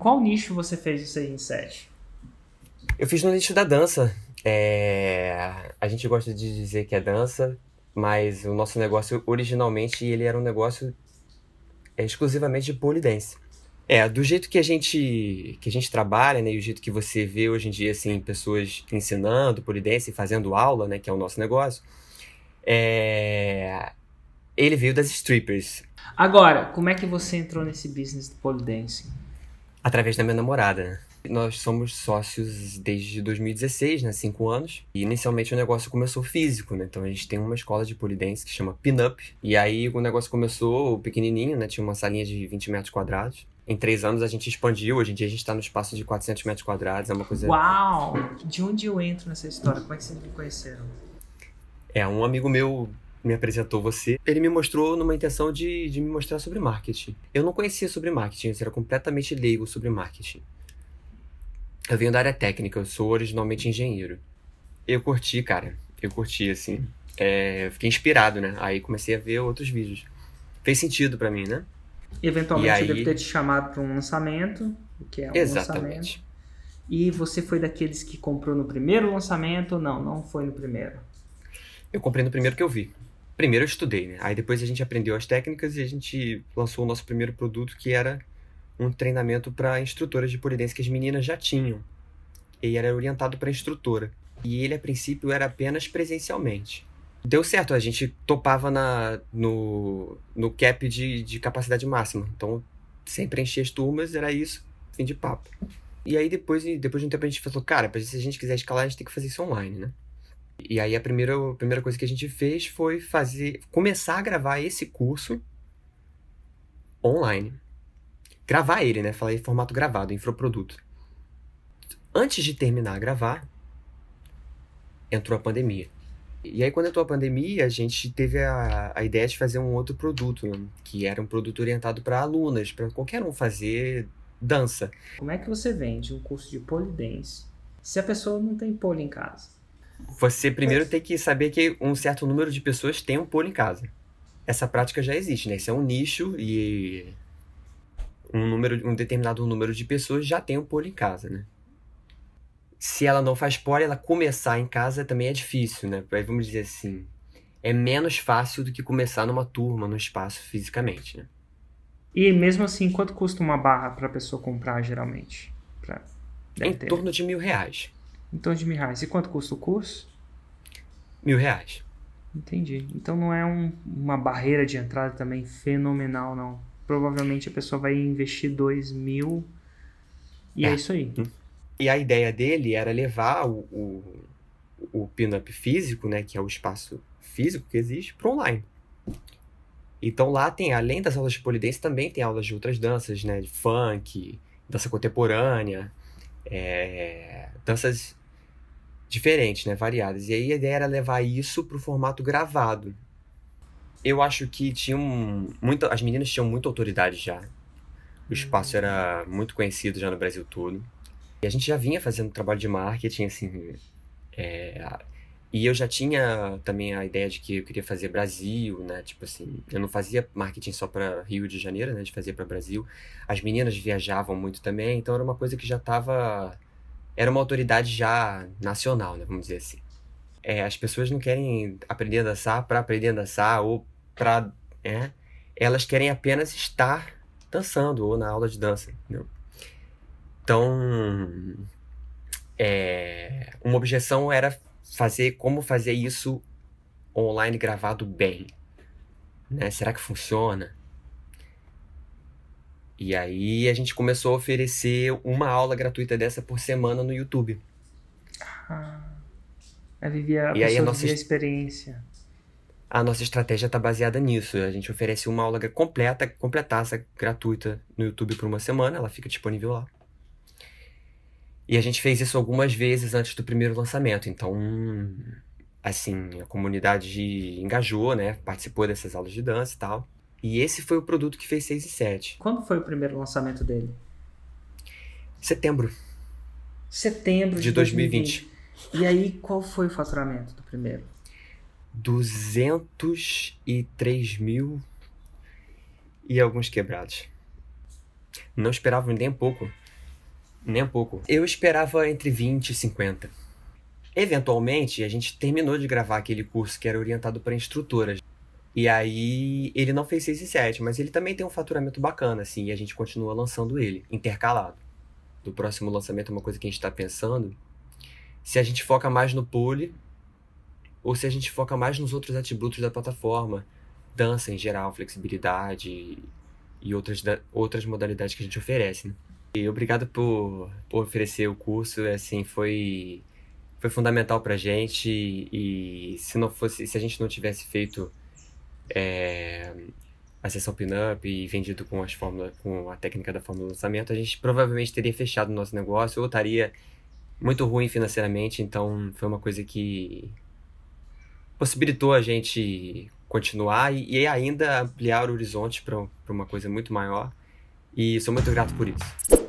qual nicho você fez o 6 em 7? Eu fiz no nicho da dança. É... A gente gosta de dizer que é dança, mas o nosso negócio originalmente ele era um negócio é, exclusivamente de polidense. É, do jeito que a gente que a gente trabalha, né, e o jeito que você vê hoje em dia assim pessoas ensinando polidense, fazendo aula, né, que é o nosso negócio, é... ele veio das strippers. Agora, como é que você entrou nesse business do polidense? Através da minha namorada. Né? Nós somos sócios desde 2016, né? Cinco anos. E inicialmente o negócio começou físico, né? Então a gente tem uma escola de polidense que chama Pinup. E aí o negócio começou pequenininho, né? Tinha uma salinha de 20 metros quadrados. Em três anos a gente expandiu. Hoje em dia a gente está no espaço de 400 metros quadrados. É uma coisa. Uau! De onde eu entro nessa história? Como é que vocês me conheceram? É, um amigo meu me apresentou você, ele me mostrou numa intenção de, de me mostrar sobre marketing. Eu não conhecia sobre marketing, eu era completamente leigo sobre marketing. Eu venho da área técnica, eu sou originalmente engenheiro. Eu curti, cara. Eu curti, assim. É, fiquei inspirado, né? Aí comecei a ver outros vídeos. Fez sentido para mim, né? E eventualmente e aí... eu devo ter te chamado para um lançamento, que é um Exatamente. lançamento. E você foi daqueles que comprou no primeiro lançamento? Não, não foi no primeiro. Eu comprei no primeiro que eu vi. Primeiro eu estudei, né? Aí depois a gente aprendeu as técnicas e a gente lançou o nosso primeiro produto que era um treinamento para instrutoras de polidense que as meninas já tinham. E era orientado para instrutora. E ele, a princípio, era apenas presencialmente. Deu certo, a gente topava na, no, no cap de, de capacidade máxima. Então, sempre enchia as turmas, era isso, fim de papo. E aí, depois, depois de um tempo, a gente falou, cara, se a gente quiser escalar, a gente tem que fazer isso online, né? E aí, a primeira, a primeira coisa que a gente fez foi fazer, começar a gravar esse curso online gravar ele, né? Falar em formato gravado, infoproduto. Antes de terminar a gravar, entrou a pandemia. E aí, quando entrou a pandemia, a gente teve a, a ideia de fazer um outro produto, que era um produto orientado para alunas, para qualquer um fazer dança. Como é que você vende um curso de polidense se a pessoa não tem pole em casa? Você primeiro tem que saber que um certo número de pessoas tem um pole em casa. Essa prática já existe, né? Isso é um nicho e um número, um determinado número de pessoas já tem um pole em casa, né? Se ela não faz pole, ela começar em casa também é difícil, né? Aí vamos dizer assim, é menos fácil do que começar numa turma, no espaço fisicamente, né? E mesmo assim, quanto custa uma barra para a pessoa comprar geralmente? Pra... Em ter. torno de mil reais. Torno de mil reais. E quanto custa o curso? Mil reais. Entendi. Então não é um, uma barreira de entrada também fenomenal, não provavelmente a pessoa vai investir 2 mil e é. é, isso aí. E a ideia dele era levar o, o, o pin-up físico, né, que é o espaço físico que existe, para online. Então lá tem, além das aulas de polidense, também tem aulas de outras danças, né, de funk, dança contemporânea, é, danças diferentes, né, variadas. E aí a ideia era levar isso para o formato gravado eu acho que tinham muita, as meninas tinham muita autoridade já. O espaço era muito conhecido já no Brasil todo. E a gente já vinha fazendo trabalho de marketing, assim. É, e eu já tinha também a ideia de que eu queria fazer Brasil, né? Tipo assim, eu não fazia marketing só para Rio de Janeiro, né? De fazer para Brasil. As meninas viajavam muito também, então era uma coisa que já estava. Era uma autoridade já nacional, né? Vamos dizer assim. É, as pessoas não querem aprender a dançar para aprender a dançar ou para. É, elas querem apenas estar dançando ou na aula de dança. Entendeu? Então, é, uma objeção era fazer como fazer isso online gravado bem. Né? Será que funciona? E aí a gente começou a oferecer uma aula gratuita dessa por semana no YouTube. Ah. A viver a, e aí a nossa experiência. A nossa estratégia está baseada nisso. A gente oferece uma aula completa, completaça, gratuita no YouTube por uma semana. Ela fica disponível lá. E a gente fez isso algumas vezes antes do primeiro lançamento. Então, assim, a comunidade engajou, né? Participou dessas aulas de dança e tal. E esse foi o produto que fez 6 e 7. Quando foi o primeiro lançamento dele? Setembro. Setembro de, de 2020. 2020. E aí, qual foi o faturamento do primeiro? 203 mil e alguns quebrados. Não esperava nem um pouco. Nem um pouco. Eu esperava entre 20 e 50. Eventualmente, a gente terminou de gravar aquele curso que era orientado para instrutoras. E aí, ele não fez 6 e 7, mas ele também tem um faturamento bacana, assim, e a gente continua lançando ele, intercalado. Do próximo lançamento, é uma coisa que a gente está pensando, se a gente foca mais no pole, ou se a gente foca mais nos outros atributos da plataforma, dança em geral, flexibilidade e outras, outras modalidades que a gente oferece, né? E obrigado por, por oferecer o curso, assim, foi, foi fundamental pra gente e se não fosse, se a gente não tivesse feito é, a sessão pinup e vendido com, as fórmula, com a técnica da fórmula de lançamento, a gente provavelmente teria fechado o nosso negócio ou estaria muito ruim financeiramente, então foi uma coisa que possibilitou a gente continuar e, e ainda ampliar o horizonte para uma coisa muito maior. E sou muito grato por isso.